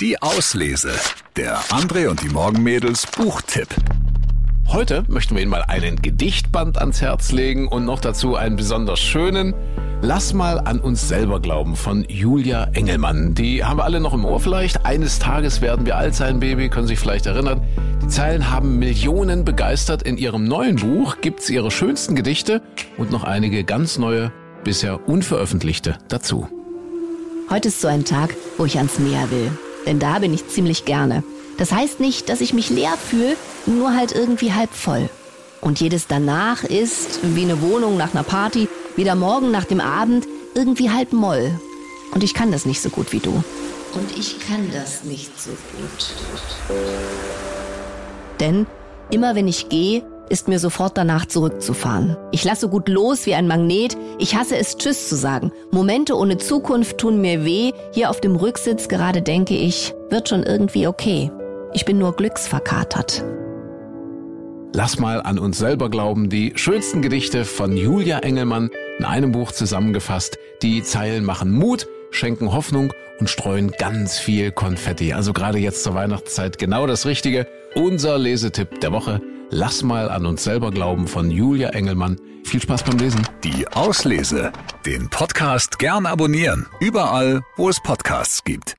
Die Auslese. Der André und die Morgenmädels Buchtipp. Heute möchten wir Ihnen mal einen Gedichtband ans Herz legen und noch dazu einen besonders schönen. Lass mal an uns selber glauben von Julia Engelmann. Die haben wir alle noch im Ohr vielleicht. Eines Tages werden wir alt sein, Baby, können sich vielleicht erinnern. Die Zeilen haben Millionen begeistert. In ihrem neuen Buch gibt's ihre schönsten Gedichte und noch einige ganz neue, bisher unveröffentlichte dazu. Heute ist so ein Tag, wo ich ans Meer will. Denn da bin ich ziemlich gerne. Das heißt nicht, dass ich mich leer fühle, nur halt irgendwie halb voll. Und jedes danach ist, wie eine Wohnung nach einer Party, wie der Morgen nach dem Abend, irgendwie halb Moll. Und ich kann das nicht so gut wie du. Und ich kann das nicht so gut. Denn immer wenn ich gehe, ist mir sofort danach zurückzufahren. Ich lasse gut los wie ein Magnet. Ich hasse es, Tschüss zu sagen. Momente ohne Zukunft tun mir weh. Hier auf dem Rücksitz gerade denke ich, wird schon irgendwie okay. Ich bin nur glücksverkatert. Lass mal an uns selber glauben, die schönsten Gedichte von Julia Engelmann in einem Buch zusammengefasst. Die Zeilen machen Mut, schenken Hoffnung und streuen ganz viel Konfetti. Also gerade jetzt zur Weihnachtszeit genau das Richtige. Unser Lesetipp der Woche. Lass mal an uns selber glauben von Julia Engelmann. Viel Spaß beim Lesen. Die Auslese. Den Podcast gern abonnieren. Überall, wo es Podcasts gibt.